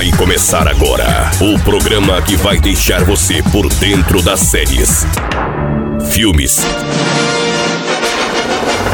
Vai começar agora o programa que vai deixar você por dentro das séries, filmes,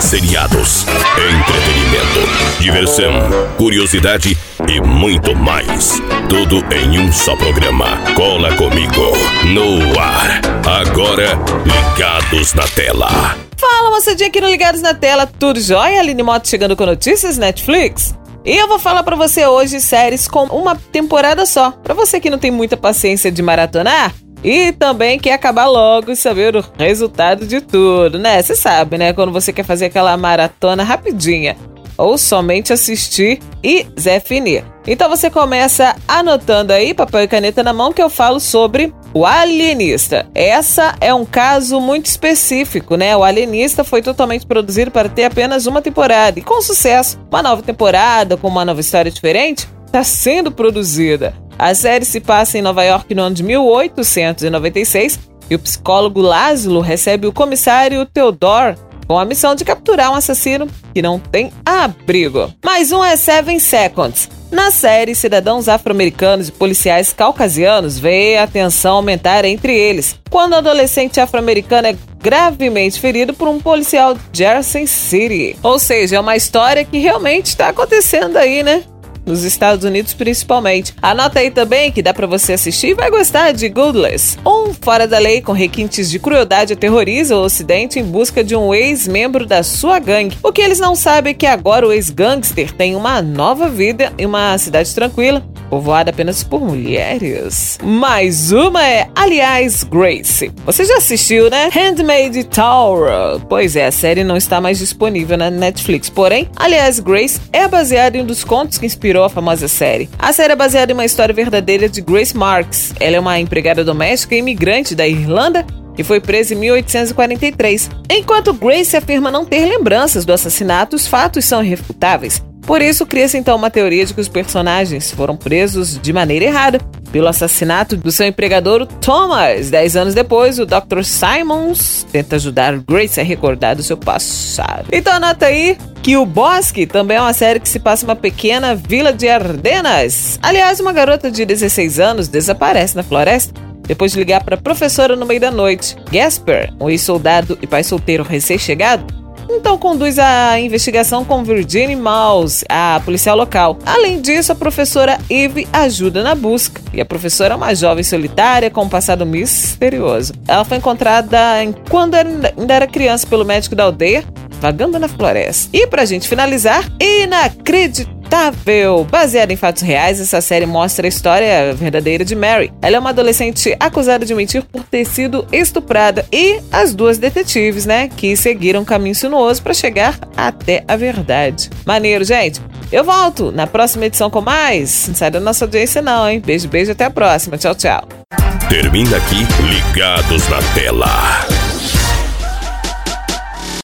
seriados, entretenimento, diversão, curiosidade e muito mais. Tudo em um só programa. Cola comigo no ar. Agora, ligados na tela. Fala, moçadinha aqui no Ligados na Tela, tudo jóia? Aline Moto chegando com notícias Netflix. E eu vou falar para você hoje séries com uma temporada só. Para você que não tem muita paciência de maratonar e também quer acabar logo e saber o resultado de tudo, né? Você sabe, né? Quando você quer fazer aquela maratona rapidinha ou somente assistir e Zé Finir. Então você começa anotando aí, papel e caneta na mão, que eu falo sobre o Alienista. Essa é um caso muito específico, né? O Alienista foi totalmente produzido para ter apenas uma temporada e com sucesso. Uma nova temporada com uma nova história diferente está sendo produzida. A série se passa em Nova York no ano de 1896 e o psicólogo Laszlo recebe o comissário Theodore com a missão de capturar um assassino que não tem abrigo. Mais um é Seven Seconds. Na série, cidadãos afro-americanos e policiais caucasianos veem a tensão aumentar entre eles, quando um adolescente afro-americano é gravemente ferido por um policial de Jersey City. Ou seja, é uma história que realmente está acontecendo aí, né? Nos Estados Unidos principalmente. Anota aí também que dá para você assistir e vai gostar de Goodless. Um fora da lei com requintes de crueldade aterroriza o Ocidente em busca de um ex-membro da sua gangue. O que eles não sabem é que agora o ex-gangster tem uma nova vida em uma cidade tranquila, povoada apenas por mulheres. Mais uma é Aliás Grace. Você já assistiu, né? Handmaid Tower. Pois é, a série não está mais disponível na Netflix. Porém, Aliás Grace é baseada em um dos contos que inspirou a famosa série. A série é baseada em uma história verdadeira de Grace Marks. Ela é uma empregada doméstica e imigrante da Irlanda e foi presa em 1843. Enquanto Grace afirma não ter lembranças do assassinato, os fatos são irrefutáveis. Por isso, cria-se então uma teoria de que os personagens foram presos de maneira errada pelo assassinato do seu empregador Thomas. Dez anos depois, o Dr. Simons tenta ajudar Grace a recordar do seu passado. Então anota aí que o Bosque também é uma série que se passa uma pequena vila de Ardenas. Aliás, uma garota de 16 anos desaparece na floresta depois de ligar para a professora no meio da noite. Gasper, um ex-soldado e pai solteiro recém-chegado, então conduz a investigação com Virginie Mouse, a policial local. Além disso, a professora Eve ajuda na busca. E a professora é uma jovem solitária com um passado misterioso. Ela foi encontrada quando ainda era criança pelo médico da aldeia, vagando na floresta. E pra gente finalizar, inacreditável inacreditável! Baseada em fatos reais, essa série mostra a história verdadeira de Mary. Ela é uma adolescente acusada de mentir por ter sido estuprada e as duas detetives, né, que seguiram um caminho sinuoso para chegar até a verdade. Maneiro, gente! Eu volto na próxima edição com mais. Não sai da nossa audiência não, hein? Beijo, beijo, até a próxima. Tchau, tchau. Termina aqui Ligados na Tela.